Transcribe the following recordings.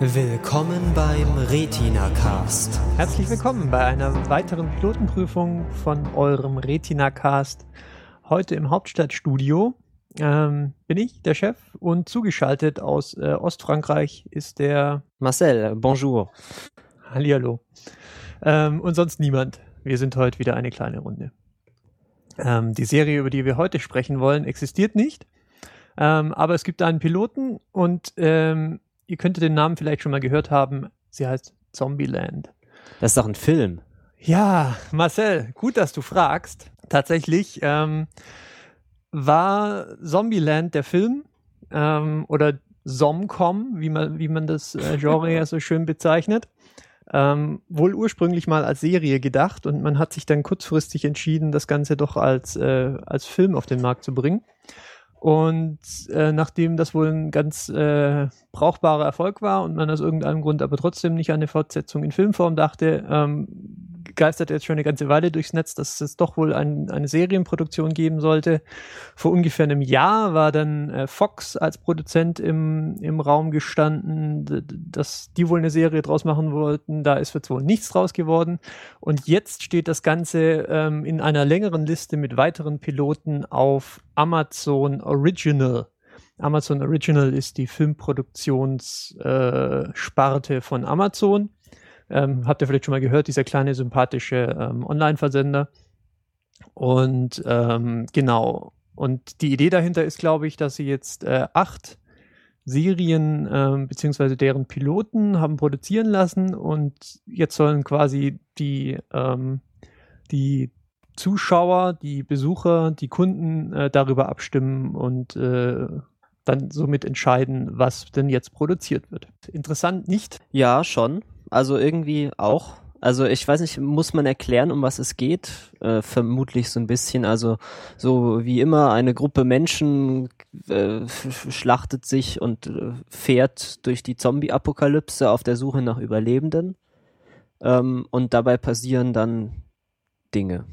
Willkommen beim Retina Cast. Herzlich willkommen bei einer weiteren Pilotenprüfung von eurem Retina Cast. Heute im Hauptstadtstudio ähm, bin ich, der Chef, und zugeschaltet aus äh, Ostfrankreich ist der Marcel. Bonjour. Hallihallo. Ähm, und sonst niemand. Wir sind heute wieder eine kleine Runde. Ähm, die Serie, über die wir heute sprechen wollen, existiert nicht. Ähm, aber es gibt einen Piloten und ähm, ihr könntet den Namen vielleicht schon mal gehört haben. Sie heißt Zombieland. Das ist doch ein Film. Ja, Marcel, gut, dass du fragst. Tatsächlich ähm, war Zombieland der Film ähm, oder Zomcom, wie man, wie man das äh, Genre ja so schön bezeichnet. Ähm, wohl ursprünglich mal als Serie gedacht und man hat sich dann kurzfristig entschieden, das Ganze doch als, äh, als Film auf den Markt zu bringen. Und äh, nachdem das wohl ein ganz äh, brauchbarer Erfolg war und man aus irgendeinem Grund aber trotzdem nicht an eine Fortsetzung in Filmform dachte, ähm, geistert jetzt schon eine ganze Weile durchs Netz, dass es doch wohl ein, eine Serienproduktion geben sollte. Vor ungefähr einem Jahr war dann äh, Fox als Produzent im, im Raum gestanden, dass die wohl eine Serie draus machen wollten. Da ist jetzt wohl nichts draus geworden. Und jetzt steht das Ganze ähm, in einer längeren Liste mit weiteren Piloten auf Amazon Original. Amazon Original ist die Filmproduktionssparte äh, von Amazon. Ähm, habt ihr vielleicht schon mal gehört, dieser kleine sympathische ähm, Online-Versender. Und ähm, genau. Und die Idee dahinter ist, glaube ich, dass sie jetzt äh, acht Serien ähm, beziehungsweise deren Piloten haben produzieren lassen und jetzt sollen quasi die, ähm, die Zuschauer, die Besucher, die Kunden äh, darüber abstimmen und äh, dann somit entscheiden, was denn jetzt produziert wird. Interessant, nicht? Ja, schon. Also irgendwie auch. Also ich weiß nicht, muss man erklären, um was es geht? Äh, vermutlich so ein bisschen. Also so wie immer, eine Gruppe Menschen äh, schlachtet sich und äh, fährt durch die Zombie-Apokalypse auf der Suche nach Überlebenden. Ähm, und dabei passieren dann Dinge.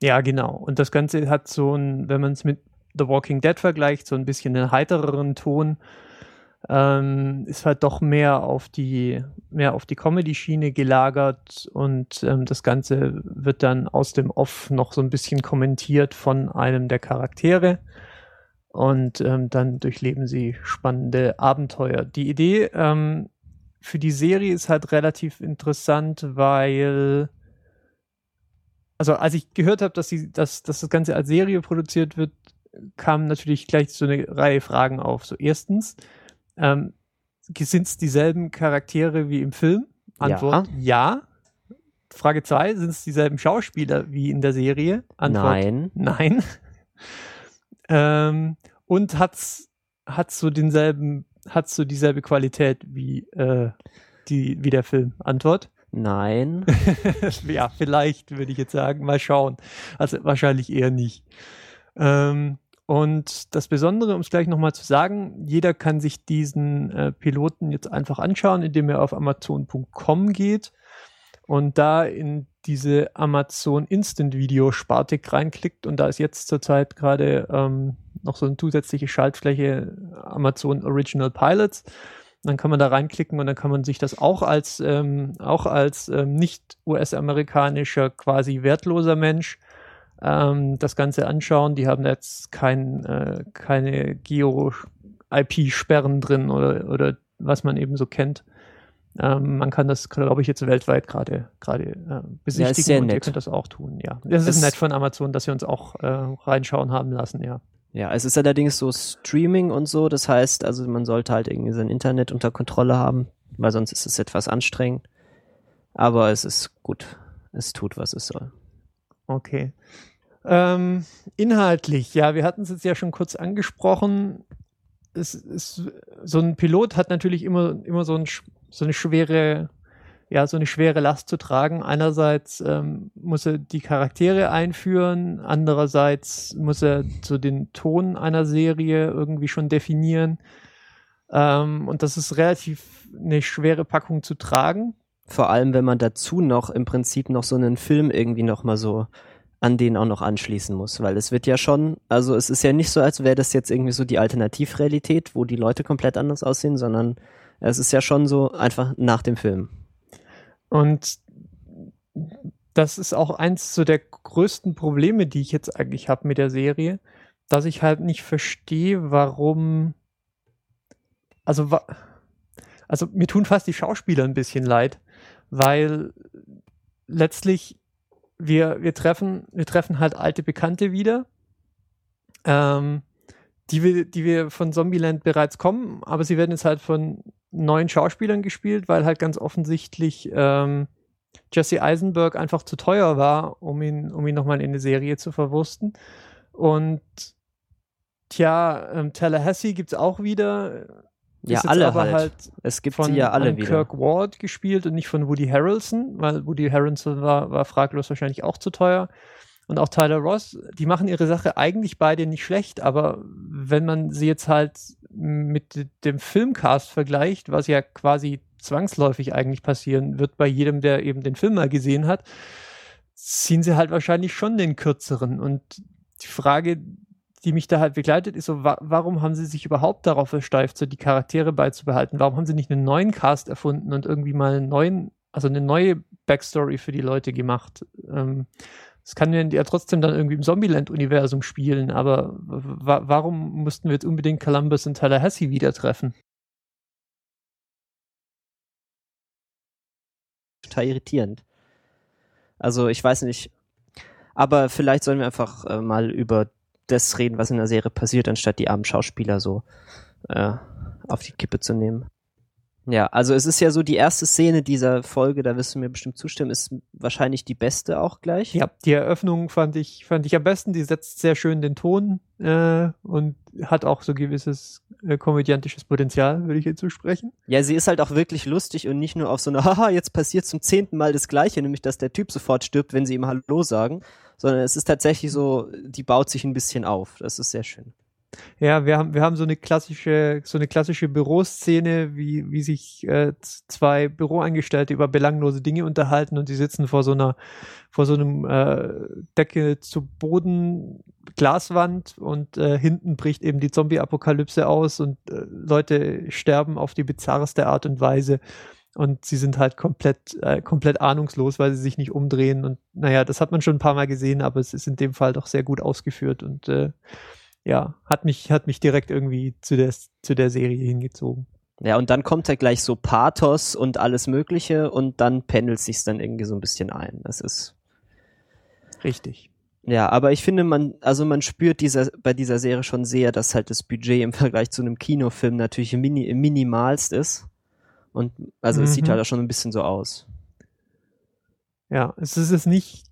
Ja, genau. Und das Ganze hat so ein, wenn man es mit The Walking Dead vergleicht, so ein bisschen einen heitereren Ton ähm, ist halt doch mehr auf die mehr auf die Comedy-Schiene gelagert und ähm, das Ganze wird dann aus dem Off noch so ein bisschen kommentiert von einem der Charaktere und ähm, dann durchleben sie spannende Abenteuer. Die Idee ähm, für die Serie ist halt relativ interessant, weil also als ich gehört habe, dass, dass, dass das Ganze als Serie produziert wird, kam natürlich gleich so eine Reihe Fragen auf. So erstens, ähm, sind es dieselben Charaktere wie im Film? Antwort ja. ja. Frage 2, sind es dieselben Schauspieler wie in der Serie? Antwort nein. Nein. ähm, und hat's hat's so denselben hat's so dieselbe Qualität wie äh, die wie der Film? Antwort Nein. ja, vielleicht würde ich jetzt sagen, mal schauen. Also wahrscheinlich eher nicht. Ähm, und das Besondere, um es gleich nochmal zu sagen, jeder kann sich diesen äh, Piloten jetzt einfach anschauen, indem er auf amazon.com geht und da in diese Amazon Instant Video Sparte reinklickt und da ist jetzt zurzeit gerade ähm, noch so eine zusätzliche Schaltfläche Amazon Original Pilots. Dann kann man da reinklicken und dann kann man sich das auch als ähm, als ähm, nicht US-amerikanischer quasi wertloser Mensch ähm, das Ganze anschauen. Die haben jetzt kein, äh, keine Geo-IP-Sperren drin oder, oder was man eben so kennt. Ähm, man kann das, glaube ich, jetzt weltweit gerade gerade äh, besichtigen ja, und nett. ihr könnt das auch tun, ja. Das, das ist nett von Amazon, dass sie uns auch äh, reinschauen haben lassen, ja. Ja, es ist allerdings so Streaming und so, das heißt, also man sollte halt irgendwie sein Internet unter Kontrolle haben, weil sonst ist es etwas anstrengend. Aber es ist gut. Es tut, was es soll. Okay. Ähm, inhaltlich, ja, wir hatten es jetzt ja schon kurz angesprochen. Es ist, so ein Pilot hat natürlich immer, immer so, ein, so eine schwere, ja, so eine schwere Last zu tragen. Einerseits ähm, muss er die Charaktere einführen, andererseits muss er so den Ton einer Serie irgendwie schon definieren. Ähm, und das ist relativ eine schwere Packung zu tragen. Vor allem, wenn man dazu noch im Prinzip noch so einen Film irgendwie noch mal so an den auch noch anschließen muss, weil es wird ja schon, also es ist ja nicht so, als wäre das jetzt irgendwie so die Alternativrealität, wo die Leute komplett anders aussehen, sondern Es ist ja schon so einfach nach dem Film. Und das ist auch eins so der größten Probleme, die ich jetzt eigentlich habe mit der Serie, dass ich halt nicht verstehe, warum. Also, wa also mir tun fast die Schauspieler ein bisschen leid, weil letztlich wir, wir treffen, wir treffen halt alte Bekannte wieder, ähm, die wir, die wir von Zombieland bereits kommen, aber sie werden jetzt halt von neuen Schauspielern gespielt, weil halt ganz offensichtlich ähm, Jesse Eisenberg einfach zu teuer war, um ihn, um ihn nochmal in eine Serie zu verwursten. Und tja, ähm, Tallahassee gibt es auch wieder. Ja, alle halt. halt. Es gibt von sie ja alle wieder. Kirk Ward gespielt und nicht von Woody Harrelson, weil Woody Harrelson war, war fraglos wahrscheinlich auch zu teuer. Und auch Tyler Ross, die machen ihre Sache eigentlich beide nicht schlecht, aber wenn man sie jetzt halt mit dem Filmcast vergleicht, was ja quasi zwangsläufig eigentlich passieren wird bei jedem, der eben den Film mal gesehen hat, ziehen sie halt wahrscheinlich schon den kürzeren. Und die Frage, die mich da halt begleitet, ist so, wa warum haben sie sich überhaupt darauf versteift, so die Charaktere beizubehalten? Warum haben sie nicht einen neuen Cast erfunden und irgendwie mal einen neuen, also eine neue Backstory für die Leute gemacht? Ähm, das kann ja trotzdem dann irgendwie im Zombieland-Universum spielen, aber wa warum mussten wir jetzt unbedingt Columbus und Tallahassee wieder treffen? Total irritierend. Also ich weiß nicht, aber vielleicht sollen wir einfach äh, mal über das reden, was in der Serie passiert, anstatt die armen Schauspieler so äh, auf die Kippe zu nehmen. Ja, also es ist ja so, die erste Szene dieser Folge, da wirst du mir bestimmt zustimmen, ist wahrscheinlich die beste auch gleich. Ja, die Eröffnung fand ich, fand ich am besten. Die setzt sehr schön den Ton äh, und hat auch so gewisses äh, komödiantisches Potenzial, würde ich jetzt zusprechen. Ja, sie ist halt auch wirklich lustig und nicht nur auf so eine, haha, jetzt passiert zum zehnten Mal das Gleiche, nämlich dass der Typ sofort stirbt, wenn sie ihm Hallo sagen, sondern es ist tatsächlich so, die baut sich ein bisschen auf. Das ist sehr schön. Ja, wir haben, wir haben so eine klassische, so eine klassische Büroszene, wie, wie sich äh, zwei Büroangestellte über belanglose Dinge unterhalten und die sitzen vor so einer, vor so einem äh, Decke zu Boden Glaswand und äh, hinten bricht eben die Zombie-Apokalypse aus und äh, Leute sterben auf die bizarreste Art und Weise und sie sind halt komplett, äh, komplett ahnungslos, weil sie sich nicht umdrehen und naja, das hat man schon ein paar Mal gesehen, aber es ist in dem Fall doch sehr gut ausgeführt und äh, ja, hat mich, hat mich direkt irgendwie zu der, zu der Serie hingezogen. Ja, und dann kommt halt gleich so Pathos und alles Mögliche und dann pendelt sich's dann irgendwie so ein bisschen ein. Das ist. Richtig. Ja, aber ich finde, man, also man spürt dieser, bei dieser Serie schon sehr, dass halt das Budget im Vergleich zu einem Kinofilm natürlich mini, minimalst ist. Und also mhm. es sieht mhm. halt auch schon ein bisschen so aus. Ja, es ist es nicht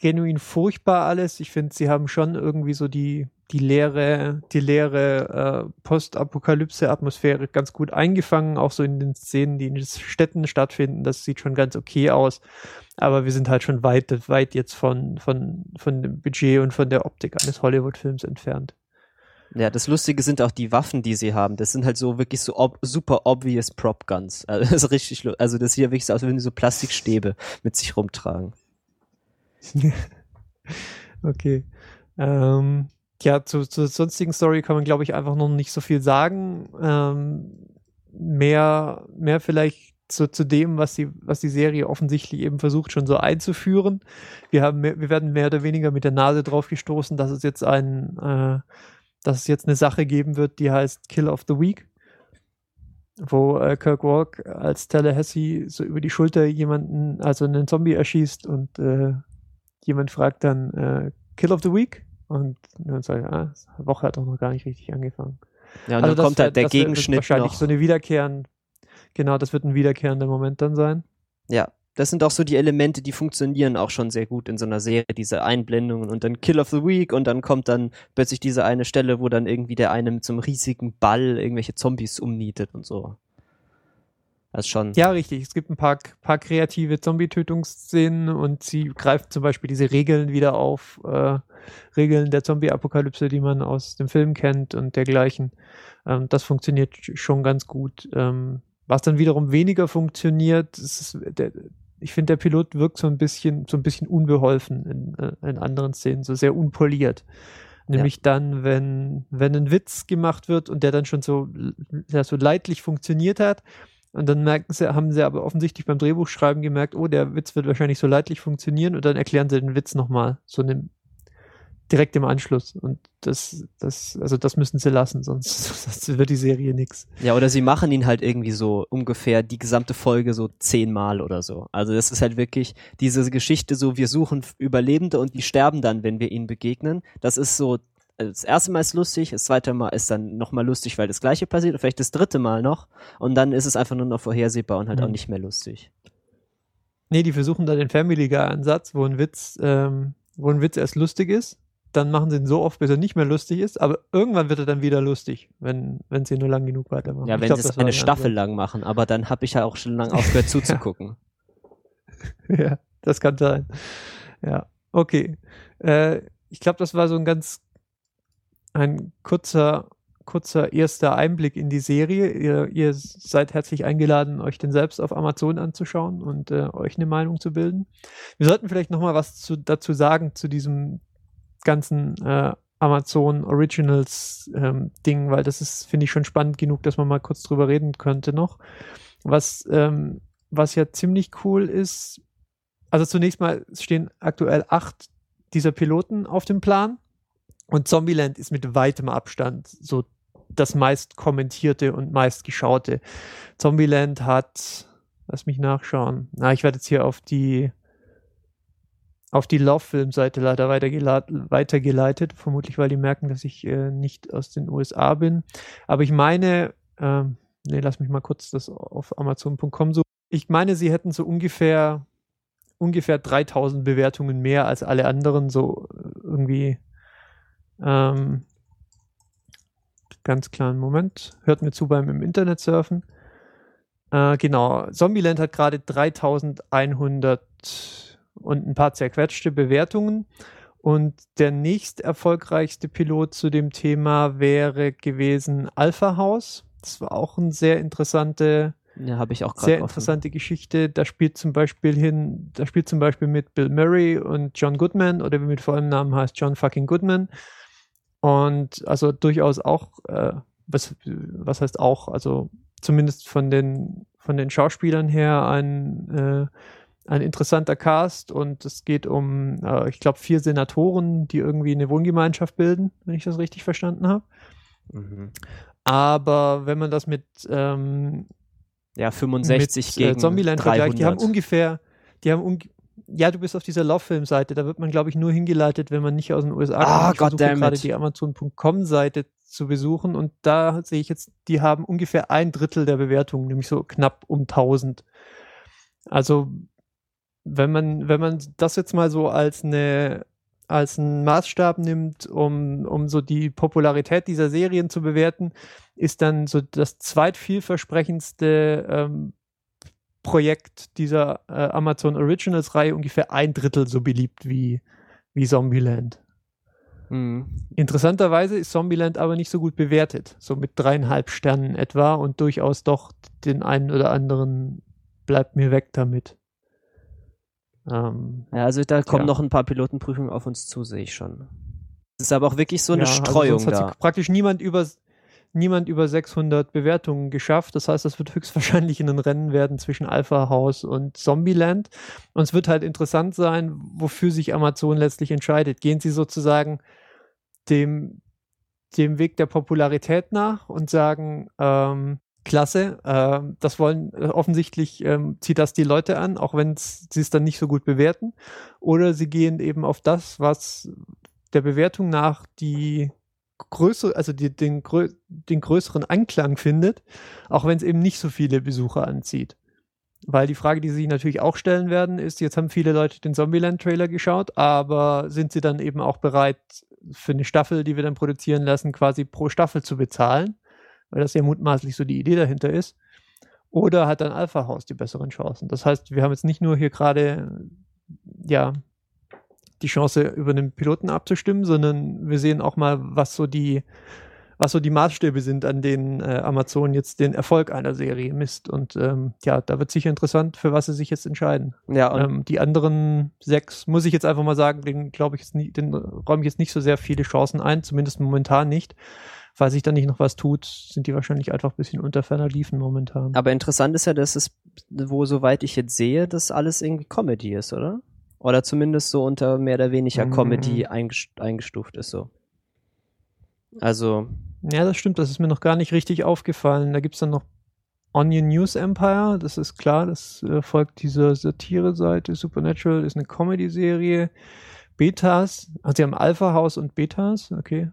genuin furchtbar alles. Ich finde, sie haben schon irgendwie so die, die leere, die leere äh, Postapokalypse-Atmosphäre ganz gut eingefangen, auch so in den Szenen, die in den Städten stattfinden. Das sieht schon ganz okay aus. Aber wir sind halt schon weit, weit jetzt von, von, von dem Budget und von der Optik eines Hollywood-Films entfernt. Ja, das Lustige sind auch die Waffen, die sie haben. Das sind halt so wirklich so ob, super obvious Prop Guns. Also das ist richtig, also das sieht ja wirklich so aus, als würden sie so Plastikstäbe mit sich rumtragen. okay. Ähm, ja, zu, zur sonstigen Story kann man, glaube ich, einfach noch nicht so viel sagen. Ähm, mehr, mehr vielleicht zu, zu dem, was die, was die Serie offensichtlich eben versucht, schon so einzuführen. Wir, haben, wir werden mehr oder weniger mit der Nase drauf gestoßen, dass es jetzt ein, äh, dass es jetzt eine Sache geben wird, die heißt Kill of the Week, wo äh, Kirk Walk als Tallahassee so über die Schulter jemanden, also einen Zombie erschießt und äh, jemand fragt dann äh, Kill of the Week und dann sage ich, ah, Woche hat doch noch gar nicht richtig angefangen. Ja, und also dann kommt halt der Gegenschnitt wahrscheinlich noch. so eine wiederkehren, genau, das wird ein wiederkehrender Moment dann sein. Ja, das sind auch so die Elemente, die funktionieren auch schon sehr gut in so einer Serie, diese Einblendungen und dann Kill of the Week und dann kommt dann plötzlich diese eine Stelle, wo dann irgendwie der eine mit so einem riesigen Ball irgendwelche Zombies umnietet und so. Das schon. Ja, richtig. Es gibt ein paar, paar kreative Zombie-Tötungsszenen und sie greift zum Beispiel diese Regeln wieder auf, äh, Regeln der Zombie-Apokalypse, die man aus dem Film kennt und dergleichen. Ähm, das funktioniert schon ganz gut. Ähm, was dann wiederum weniger funktioniert, ist, der, ich finde, der Pilot wirkt so ein bisschen, so ein bisschen unbeholfen in, äh, in anderen Szenen, so sehr unpoliert. Nämlich dann, wenn, wenn ein Witz gemacht wird und der dann schon so, ja, so leidlich funktioniert hat. Und dann merken sie, haben sie aber offensichtlich beim Drehbuchschreiben gemerkt, oh, der Witz wird wahrscheinlich so leidlich funktionieren und dann erklären sie den Witz nochmal. So eine direkt im Anschluss. Und das, das, also das müssen sie lassen, sonst, sonst wird die Serie nix. Ja, oder sie machen ihn halt irgendwie so ungefähr die gesamte Folge so zehnmal oder so. Also das ist halt wirklich diese Geschichte so, wir suchen Überlebende und die sterben dann, wenn wir ihnen begegnen. Das ist so, das erste Mal ist lustig, das zweite Mal ist dann nochmal lustig, weil das gleiche passiert, und vielleicht das dritte Mal noch. Und dann ist es einfach nur noch vorhersehbar und halt mhm. auch nicht mehr lustig. Nee, die versuchen da den Family Guy-Ansatz, wo ein Witz, ähm, wo ein Witz erst lustig ist dann machen sie ihn so oft, bis er nicht mehr lustig ist, aber irgendwann wird er dann wieder lustig, wenn, wenn sie nur lang genug weitermachen. Ja, wenn glaub, sie es eine Staffel lang machen, aber dann habe ich ja auch schon lange aufgehört zuzugucken. ja, das kann sein. Ja, okay. Äh, ich glaube, das war so ein ganz ein kurzer, kurzer erster Einblick in die Serie. Ihr, ihr seid herzlich eingeladen, euch den selbst auf Amazon anzuschauen und äh, euch eine Meinung zu bilden. Wir sollten vielleicht noch mal was zu, dazu sagen zu diesem ganzen äh, Amazon Originals ähm, Ding, weil das ist, finde ich, schon spannend genug, dass man mal kurz drüber reden könnte noch. Was, ähm, was ja ziemlich cool ist, also zunächst mal stehen aktuell acht dieser Piloten auf dem Plan und Zombieland ist mit weitem Abstand so das meist kommentierte und meist geschaute. Zombieland hat, lass mich nachschauen, na, ich werde jetzt hier auf die auf die Love-Film-Seite leider weitergeleitet, vermutlich weil die merken, dass ich äh, nicht aus den USA bin. Aber ich meine, äh, nee, lass mich mal kurz das auf Amazon.com so. Ich meine, sie hätten so ungefähr ungefähr 3000 Bewertungen mehr als alle anderen, so äh, irgendwie. Ähm, ganz kleinen Moment. Hört mir zu beim im Internet surfen. Äh, genau, Zombieland hat gerade 3100 und ein paar zerquetschte Bewertungen. Und der nächst erfolgreichste Pilot zu dem Thema wäre gewesen Alpha House. Das war auch eine sehr interessante, ja, habe ich auch sehr interessante Geschichte. Da spielt zum Beispiel hin, da spielt zum Beispiel mit Bill Murray und John Goodman oder wie mit vollem Namen heißt John fucking Goodman. Und also durchaus auch, äh, was, was heißt auch, also zumindest von den von den Schauspielern her ein äh, ein interessanter Cast und es geht um, äh, ich glaube, vier Senatoren, die irgendwie eine Wohngemeinschaft bilden, wenn ich das richtig verstanden habe. Mhm. Aber wenn man das mit ähm, ja 65 mit, äh, gegen Zombieland vergleicht, die haben ungefähr, die haben un ja, du bist auf dieser Love-Film-Seite, da wird man, glaube ich, nur hingeleitet, wenn man nicht aus den USA kommt. Ah, ich versuche gerade die Amazon.com-Seite zu besuchen und da sehe ich jetzt, die haben ungefähr ein Drittel der Bewertungen, nämlich so knapp um 1000. Also wenn man, wenn man das jetzt mal so als eine als einen Maßstab nimmt, um, um so die Popularität dieser Serien zu bewerten, ist dann so das zweitvielversprechendste ähm, Projekt dieser äh, Amazon Originals Reihe ungefähr ein Drittel so beliebt wie, wie Zombieland. Mhm. Interessanterweise ist Zombieland aber nicht so gut bewertet, so mit dreieinhalb Sternen etwa und durchaus doch den einen oder anderen bleibt mir weg damit. Ähm, ja, also da kommen ja. noch ein paar Pilotenprüfungen auf uns zu, sehe ich schon. Es ist aber auch wirklich so eine ja, also Streuung also da. Hat praktisch niemand über, niemand über 600 Bewertungen geschafft. Das heißt, das wird höchstwahrscheinlich in ein Rennen werden zwischen Alpha House und Zombieland. Und es wird halt interessant sein, wofür sich Amazon letztlich entscheidet. Gehen sie sozusagen dem, dem Weg der Popularität nach und sagen, ähm, klasse. Äh, das wollen äh, offensichtlich ähm, zieht das die Leute an, auch wenn sie es dann nicht so gut bewerten. Oder sie gehen eben auf das, was der Bewertung nach die größere, also die, den, den größeren Anklang findet, auch wenn es eben nicht so viele Besucher anzieht. Weil die Frage, die sie sich natürlich auch stellen werden, ist, jetzt haben viele Leute den Zombieland-Trailer geschaut, aber sind sie dann eben auch bereit, für eine Staffel, die wir dann produzieren lassen, quasi pro Staffel zu bezahlen? Weil das ja mutmaßlich so die Idee dahinter ist. Oder hat dann Alpha House die besseren Chancen? Das heißt, wir haben jetzt nicht nur hier gerade, ja, die Chance, über den Piloten abzustimmen, sondern wir sehen auch mal, was so die, was so die Maßstäbe sind, an denen äh, Amazon jetzt den Erfolg einer Serie misst. Und ähm, ja, da wird sicher interessant, für was sie sich jetzt entscheiden. Ja, Ähm, die anderen sechs, muss ich jetzt einfach mal sagen, den glaube ich jetzt nie, den räume ich jetzt nicht so sehr viele Chancen ein, zumindest momentan nicht. Falls sich da nicht noch was tut, sind die wahrscheinlich einfach ein bisschen unter ferner liefen momentan. aber interessant ist ja, dass es, wo soweit ich jetzt sehe, das alles irgendwie Comedy ist, oder? Oder zumindest so unter mehr oder weniger Mhm. Comedy eingest eingestuft ist so. Also, Ja, das stimmt, das ist mir noch gar nicht richtig aufgefallen. Da gibt's dann noch Onion News Empire, das ist klar, das äh, folgt dieser Satire-Seite. Supernatural ist eine Comedy-Serie. Betas, also sie haben Alpha House und Betas, okay.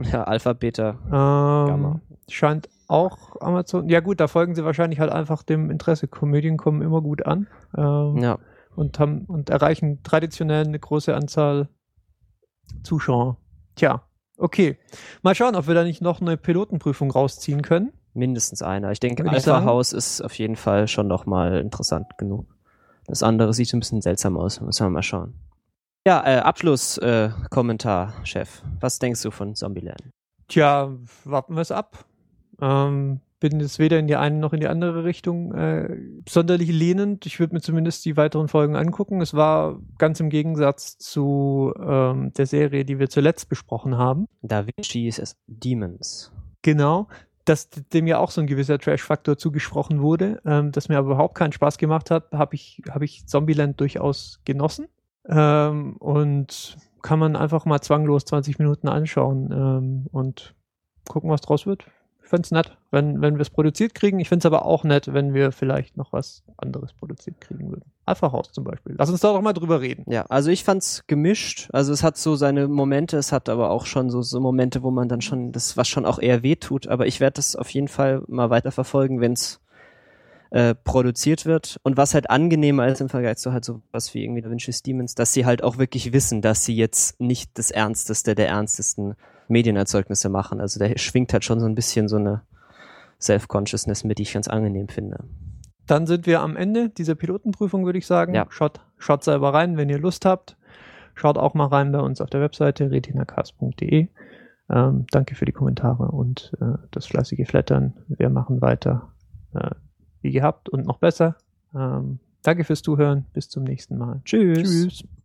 Ja, Alpha, Beta. Ähm, Gamma. scheint auch Amazon. Ja gut, da folgen sie wahrscheinlich halt einfach dem Interesse. Komödien kommen immer gut an ähm, Ja, und haben und erreichen traditionell eine große Anzahl Zuschauer. Tja, okay. Mal schauen, ob wir da nicht noch eine Pilotenprüfung rausziehen können. mindestens einer. Ich denke, Alpha sagen. House ist auf jeden Fall schon noch mal interessant genug. Das andere sieht ein bisschen seltsam aus. Müssen wir mal schauen. Ja, äh, Abschlusskommentar, äh, Kommentar, Chef. Was denkst du von Zombieland? Tja, warten wir es ab. Ähm, bin jetzt weder in die eine noch in die andere Richtung äh, sonderlich lehnend. Ich würde mir zumindest die weiteren Folgen angucken. Es war ganz im Gegensatz zu ähm, der Serie, die wir zuletzt besprochen haben. Da Vinci's es Demons. Genau. Dass dem ja auch so ein gewisser Trash-Faktor zugesprochen wurde, ähm, das mir aber überhaupt keinen Spaß gemacht hat, habe ich, hab ich Zombieland durchaus genossen. Ähm, und kann man einfach mal zwanglos 20 Minuten anschauen ähm, und gucken, was draus wird. Ich find's nett, wenn, wenn wir es produziert kriegen. Ich find's aber auch nett, wenn wir vielleicht noch was anderes produziert kriegen würden. Alpha House zum Beispiel. Lass uns da doch mal drüber reden. Ja, also ich fand's gemischt. Also es hat so seine Momente, es hat aber auch schon so, so Momente, wo man dann schon, das was schon auch eher weh tut. Aber ich werde das auf jeden Fall mal weiter verfolgen, wenn's äh, produziert wird. Und was halt angenehmer ist im Vergleich zu halt so was wie irgendwie Da Vinci's Demons, dass sie halt auch wirklich wissen, dass sie jetzt nicht das Ernsteste der ernstesten Medienerzeugnisse machen. Also da schwingt halt schon so ein bisschen so eine Self-Consciousness mit, die ich ganz angenehm finde. Dann sind wir am Ende dieser Pilotenprüfung, würde ich sagen. Ja. Schaut, schaut selber rein, wenn ihr Lust habt. Schaut auch mal rein bei uns auf der Webseite retinacast.de. Ähm, danke für die Kommentare und äh, das fleißige Flattern. Wir machen weiter äh, wie gehabt und noch besser. Ähm, danke fürs Zuhören. Bis zum nächsten Mal. Tschüss. Tschüss.